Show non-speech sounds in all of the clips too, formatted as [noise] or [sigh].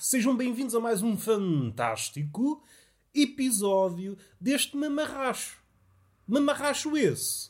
Sejam bem-vindos a mais um fantástico episódio deste mamarracho. Mamarracho esse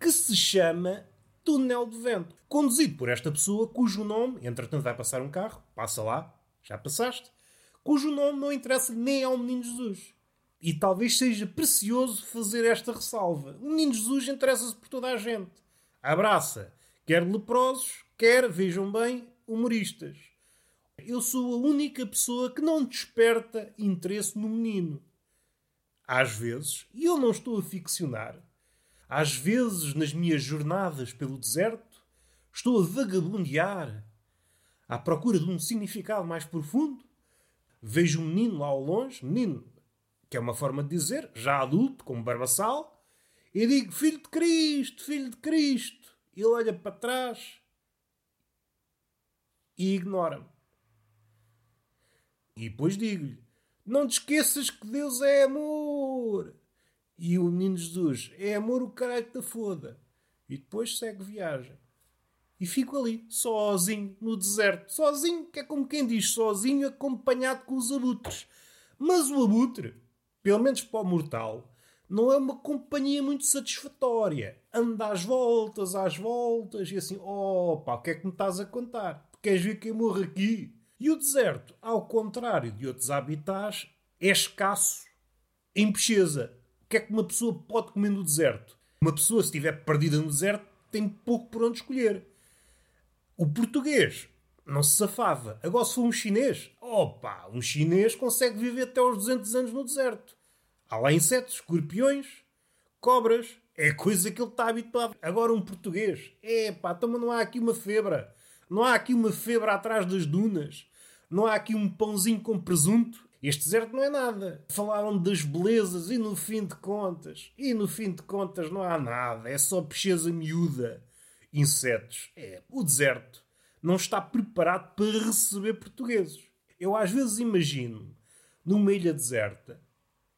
que se chama Túnel de Vento. Conduzido por esta pessoa cujo nome, entretanto vai passar um carro, passa lá, já passaste, cujo nome não interessa nem ao Menino Jesus. E talvez seja precioso fazer esta ressalva. O Menino Jesus interessa-se por toda a gente. Abraça, quer leprosos, quer, vejam bem, humoristas. Eu sou a única pessoa que não desperta interesse no menino. Às vezes, e eu não estou a ficcionar, às vezes nas minhas jornadas pelo deserto, estou a vagabundear à procura de um significado mais profundo. Vejo um menino lá ao longe, menino, que é uma forma de dizer, já adulto, como barbaçal, e digo: Filho de Cristo, filho de Cristo. Ele olha para trás e ignora-me. E depois digo-lhe: Não te esqueças que Deus é amor. E o menino Jesus: É amor o caralho da foda. E depois segue viagem. E fico ali, sozinho, no deserto. Sozinho, que é como quem diz, sozinho, acompanhado com os abutres. Mas o abutre, pelo menos para o mortal, não é uma companhia muito satisfatória. Anda às voltas, às voltas, e assim, opa, o que é que me estás a contar? Queres ver quem morre aqui? E o deserto, ao contrário de outros habitats, é escasso em pesquisa. O que é que uma pessoa pode comer no deserto? Uma pessoa, se estiver perdida no deserto, tem pouco por onde escolher. O português não se safava. Agora, se for um chinês, opa, um chinês consegue viver até aos 200 anos no deserto. Há lá insetos, escorpiões, cobras. É coisa que ele está habituado. Agora, um português, epá, então não há aqui uma febra. Não há aqui uma febre atrás das dunas. Não há aqui um pãozinho com presunto. Este deserto não é nada. Falaram das belezas e no fim de contas. E no fim de contas não há nada. É só pecheza miúda. Insetos. É, o deserto não está preparado para receber portugueses. Eu às vezes imagino numa ilha deserta.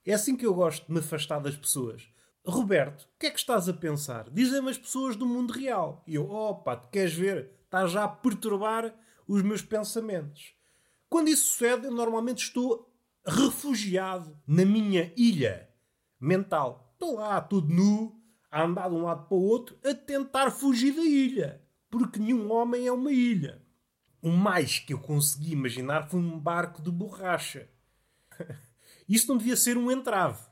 É assim que eu gosto de me afastar das pessoas. Roberto, o que é que estás a pensar? Dizem-me as pessoas do mundo real. E eu, opa, tu queres ver? Estás já a perturbar os meus pensamentos. Quando isso sucede, eu normalmente estou refugiado na minha ilha mental. Estou lá, tudo nu, a andar de um lado para o outro, a tentar fugir da ilha. Porque nenhum homem é uma ilha. O mais que eu consegui imaginar foi um barco de borracha. [laughs] Isso não devia ser um entrave.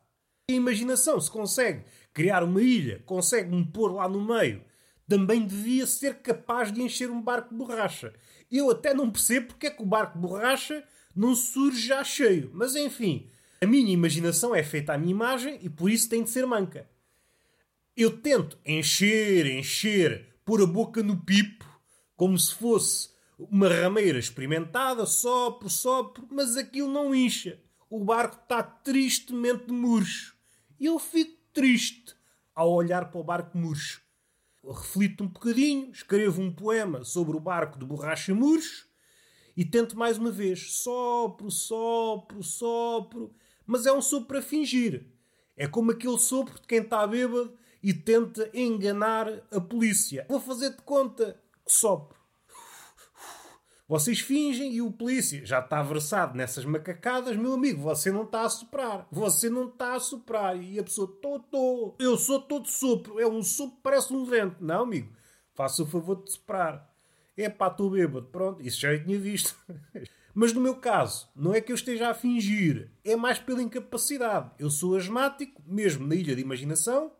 A imaginação, se consegue criar uma ilha, consegue-me pôr lá no meio, também devia ser capaz de encher um barco de borracha. Eu até não percebo porque é que o barco borracha não surge já cheio. Mas enfim, a minha imaginação é feita à minha imagem e por isso tem de ser manca. Eu tento encher, encher, pôr a boca no pipo, como se fosse uma rameira experimentada, sopro, sopro, mas aquilo não incha. O barco está tristemente murcho. E eu fico triste ao olhar para o barco murcho. Reflito um bocadinho, escrevo um poema sobre o barco de borracha murcho e tento mais uma vez. Sopro, sopro, sopro. Mas é um sopro para fingir. É como aquele sopro de quem está bêbado e tenta enganar a polícia. Vou fazer de conta que sopro. Vocês fingem e o polícia já está versado nessas macacadas. Meu amigo, você não está a soprar. Você não está a soprar. E a pessoa, tô, tô. Eu sou todo sopro. É um sopro parece um vento. Não, amigo. Faça o favor de soprar. É pá, estou bêbado. Pronto, isso já eu tinha visto. [laughs] Mas no meu caso, não é que eu esteja a fingir. É mais pela incapacidade. Eu sou asmático, mesmo na ilha de imaginação.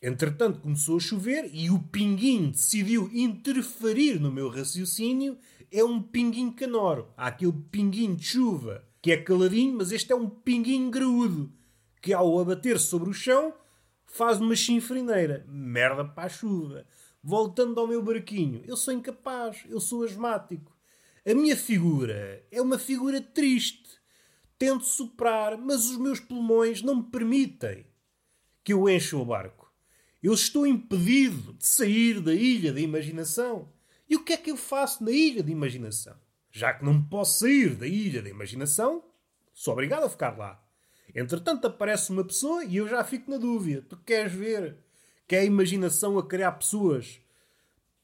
Entretanto, começou a chover e o pinguim decidiu interferir no meu raciocínio é um pinguinho canoro. Há aquele pinguinho de chuva que é caladinho, mas este é um pinguinho graúdo que, ao abater sobre o chão, faz uma chinfrineira. Merda para a chuva. Voltando ao meu barquinho, eu sou incapaz, eu sou asmático. A minha figura é uma figura triste. Tento soprar, mas os meus pulmões não me permitem que eu encha o barco. Eu estou impedido de sair da ilha da imaginação. E o que é que eu faço na ilha de imaginação? Já que não posso sair da ilha da imaginação, sou obrigado a ficar lá. Entretanto, aparece uma pessoa e eu já fico na dúvida. Tu queres ver que é a imaginação a criar pessoas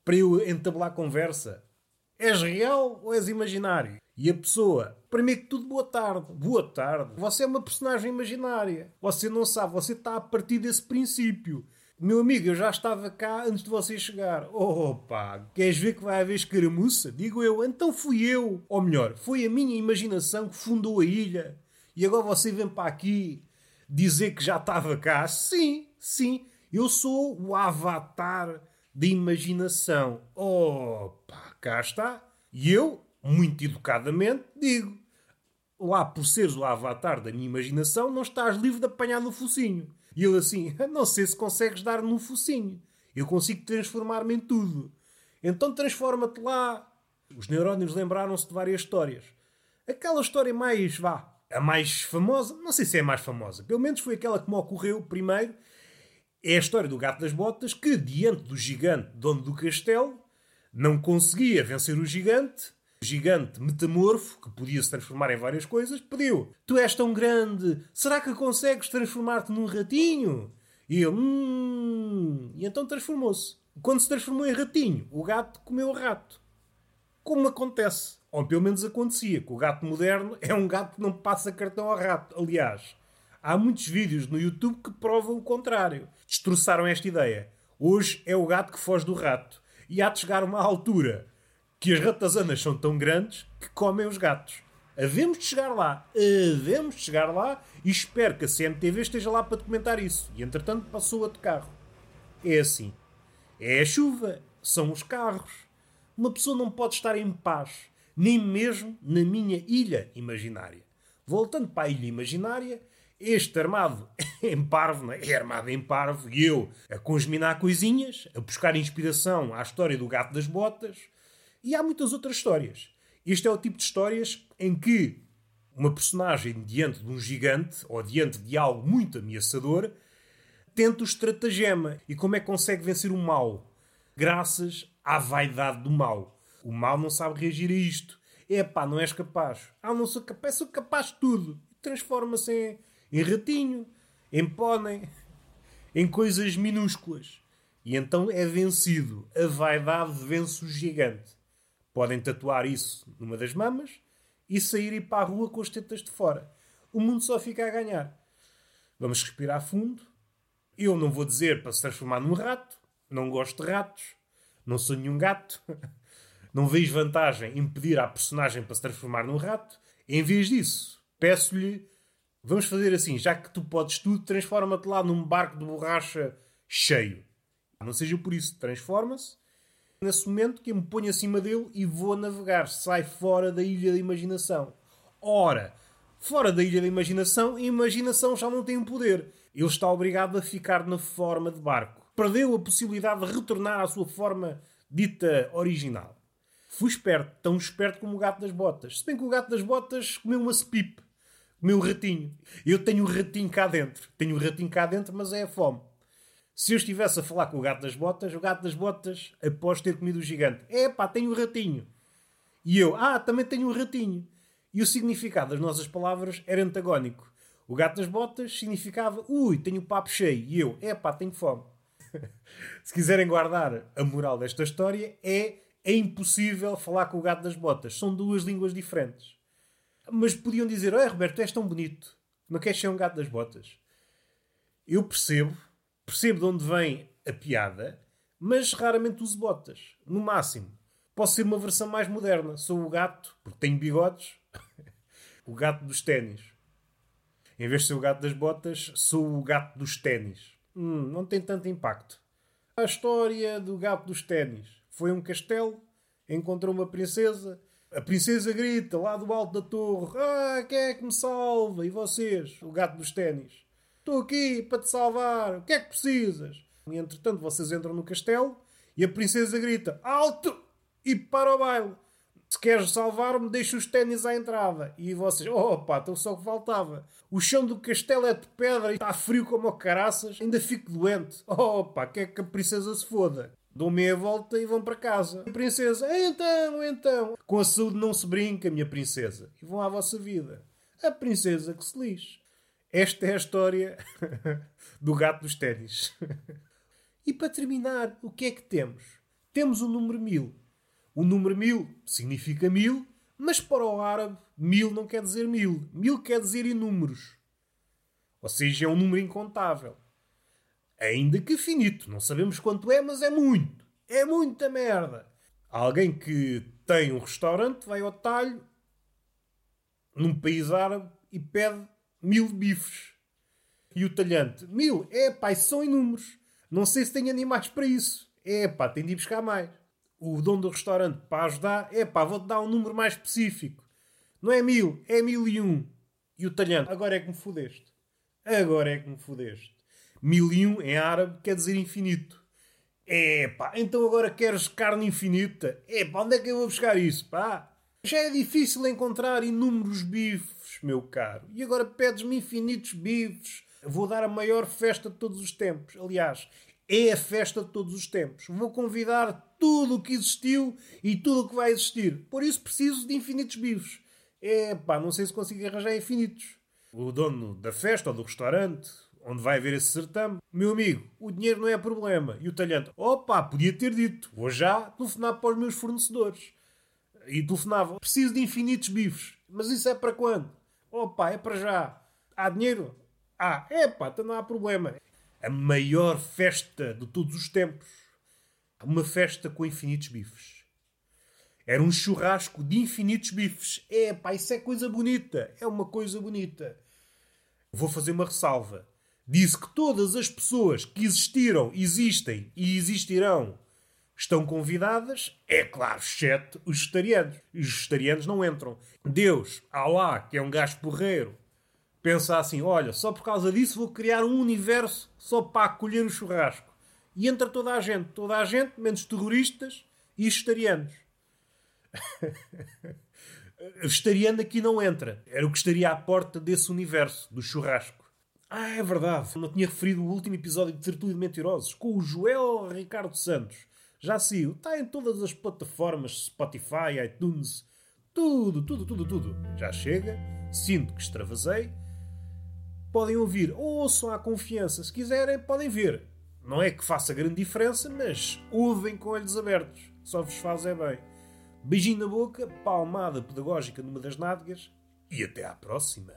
para eu entabelar conversa? És real ou és imaginário? E a pessoa, primeiro que tudo, boa tarde. Boa tarde. Você é uma personagem imaginária. Você não sabe, você está a partir desse princípio. Meu amigo, eu já estava cá antes de você chegar. Opa, queres ver que vai haver escaramuça? Digo eu, então fui eu. Ou melhor, foi a minha imaginação que fundou a ilha. E agora você vem para aqui dizer que já estava cá. Sim, sim, eu sou o avatar da imaginação. Opa, cá está. E eu, muito educadamente, digo: lá por seres o avatar da minha imaginação, não estás livre de apanhar no focinho. E ele assim: não sei se consegues dar no focinho. Eu consigo transformar-me em tudo. Então transforma-te lá. Os neurónios lembraram-se de várias histórias. Aquela história mais, vá, a mais famosa, não sei se é a mais famosa, pelo menos foi aquela que me ocorreu primeiro, é a história do gato das botas que, diante do gigante dono do castelo, não conseguia vencer o gigante. Gigante metamorfo, que podia se transformar em várias coisas, pediu: Tu és tão grande, será que consegues transformar-te num ratinho? E ele, hum. E então transformou-se. Quando se transformou em ratinho, o gato comeu o rato. Como acontece ou pelo menos acontecia, que o gato moderno é um gato que não passa cartão ao rato. Aliás, há muitos vídeos no YouTube que provam o contrário. Destroçaram esta ideia. Hoje é o gato que foge do rato. E há de chegar uma altura que as ratazanas são tão grandes que comem os gatos. Havemos de chegar lá. Havemos de chegar lá e espero que a CMTV esteja lá para documentar isso. E entretanto passou outro carro. É assim. É a chuva. São os carros. Uma pessoa não pode estar em paz nem mesmo na minha ilha imaginária. Voltando para a ilha imaginária, este armado [laughs] em parvo, é? é armado em parvo, e eu a congeminar coisinhas, a buscar inspiração à história do gato das botas, e há muitas outras histórias. Este é o tipo de histórias em que uma personagem diante de um gigante ou diante de algo muito ameaçador tenta o estratagema e como é que consegue vencer o mal, graças à vaidade do mal. O mal não sabe reagir a isto. É pá, não és capaz. Ah, não sou capaz, sou capaz de tudo. Transforma-se em, em ratinho, em pônei, [laughs] em coisas minúsculas. E então é vencido. A vaidade vence o gigante. Podem tatuar isso numa das mamas e sair para a rua com as tetas de fora. O mundo só fica a ganhar. Vamos respirar fundo. Eu não vou dizer para se transformar num rato. Não gosto de ratos. Não sou nenhum gato. [laughs] Não vejo vantagem em pedir à personagem para se transformar num rato. Em vez disso, peço-lhe: vamos fazer assim, já que tu podes tudo, transforma-te lá num barco de borracha cheio. Não seja por isso, transforma-se. Nesse momento que eu me ponho acima dele e vou navegar, sai fora da ilha da imaginação. Ora, fora da ilha da imaginação, a imaginação já não tem poder. Ele está obrigado a ficar na forma de barco. Perdeu a possibilidade de retornar à sua forma dita original. Fui esperto, tão esperto como o gato das botas. Se bem que o gato das botas comeu uma sepipe. Comeu um ratinho. Eu tenho um ratinho cá dentro. Tenho um ratinho cá dentro, mas é a fome. Se eu estivesse a falar com o gato das botas, o gato das botas, após ter comido o gigante, é pá, tenho um ratinho. E eu, ah, também tenho um ratinho. E o significado das nossas palavras era antagónico. O gato das botas significava, ui, tenho o papo cheio. E eu, é pá, tenho fome. [laughs] Se quiserem guardar a moral desta história, é é impossível falar com o gato das botas. São duas línguas diferentes. Mas podiam dizer: Olha, Roberto, és tão bonito. Não queres ser um gato das botas? Eu percebo, percebo de onde vem a piada, mas raramente uso botas. No máximo. Posso ser uma versão mais moderna. Sou o gato, porque tenho bigodes, [laughs] o gato dos ténis. Em vez de ser o gato das botas, sou o gato dos ténis. Hum, não tem tanto impacto. A história do gato dos ténis. Foi um castelo, encontrou uma princesa. A princesa grita lá do alto da torre: Ah, quem é que me salva? E vocês, o gato dos ténis? Estou aqui para te salvar. O que é que precisas? E entretanto, vocês entram no castelo e a princesa grita: Alto! E para o baile. Se queres salvar-me, deixa os ténis à entrada. E vocês, opa, então só que faltava. O chão do castelo é de pedra e está frio como o caraças. Ainda fico doente. Opa, quer que a princesa se foda? Dão meia volta e vão para casa. A princesa, então, então. Com a saúde não se brinca, minha princesa. E vão à vossa vida. A princesa que se lixe. Esta é a história [laughs] do gato dos ténis. e para terminar, o que é que temos? Temos o número 1000. O número mil significa mil, mas para o árabe, mil não quer dizer mil. Mil quer dizer inúmeros. Ou seja, é um número incontável. Ainda que finito. Não sabemos quanto é, mas é muito. É muita merda. Alguém que tem um restaurante vai ao talho num país árabe e pede mil bifes. E o talhante, mil, é pá, são inúmeros. Não sei se tem animais para isso. É pá, tem de ir buscar mais. O dono do restaurante, para ajudar, é pá, vou-te dar um número mais específico. Não é mil, é mil e um. E o talhante, agora é que me fodeste. Agora é que me fodeste. Mil e um em árabe quer dizer infinito. É pá, então agora queres carne infinita? É pá, onde é que eu vou buscar isso, pá? Já é difícil encontrar inúmeros bifes, meu caro. E agora pedes-me infinitos bifes. Vou dar a maior festa de todos os tempos. Aliás, é a festa de todos os tempos. Vou convidar tudo o que existiu e tudo o que vai existir. Por isso preciso de infinitos bifes. É pá, não sei se consigo arranjar infinitos. O dono da festa ou do restaurante, onde vai haver esse certame, meu amigo, o dinheiro não é problema. E o talhante, opa, podia ter dito, vou já telefonar para os meus fornecedores. E telefonava, preciso de infinitos bifes. Mas isso é para quando? Opa, é para já. Há dinheiro? Ah, é pá, então não há problema. A maior festa de todos os tempos. Uma festa com infinitos bifes. Era um churrasco de infinitos bifes. É pá, isso é coisa bonita. É uma coisa bonita. Vou fazer uma ressalva. Disse que todas as pessoas que existiram, existem e existirão estão convidadas, é claro, exceto os vegetarianos. Os vegetarianos não entram. Deus, Alá, que é um gajo porreiro, pensa assim: olha, só por causa disso vou criar um universo só para acolher o churrasco. E entra toda a gente, toda a gente, menos terroristas e vegetarianos. [laughs] Vegetariano aqui não entra. Era o que estaria à porta desse universo, do churrasco. Ah, é verdade. Não tinha referido o último episódio de Tertúlio de Mentirosos com o Joel Ricardo Santos. Já saiu. Está em todas as plataformas Spotify, iTunes. Tudo, tudo, tudo, tudo. Já chega. Sinto que extravasei. Podem ouvir. Ouçam à confiança. Se quiserem, podem ver. Não é que faça grande diferença, mas ouvem com olhos abertos. Só vos faz é bem. Beijinho na boca, palmada pedagógica numa das nádegas e até à próxima.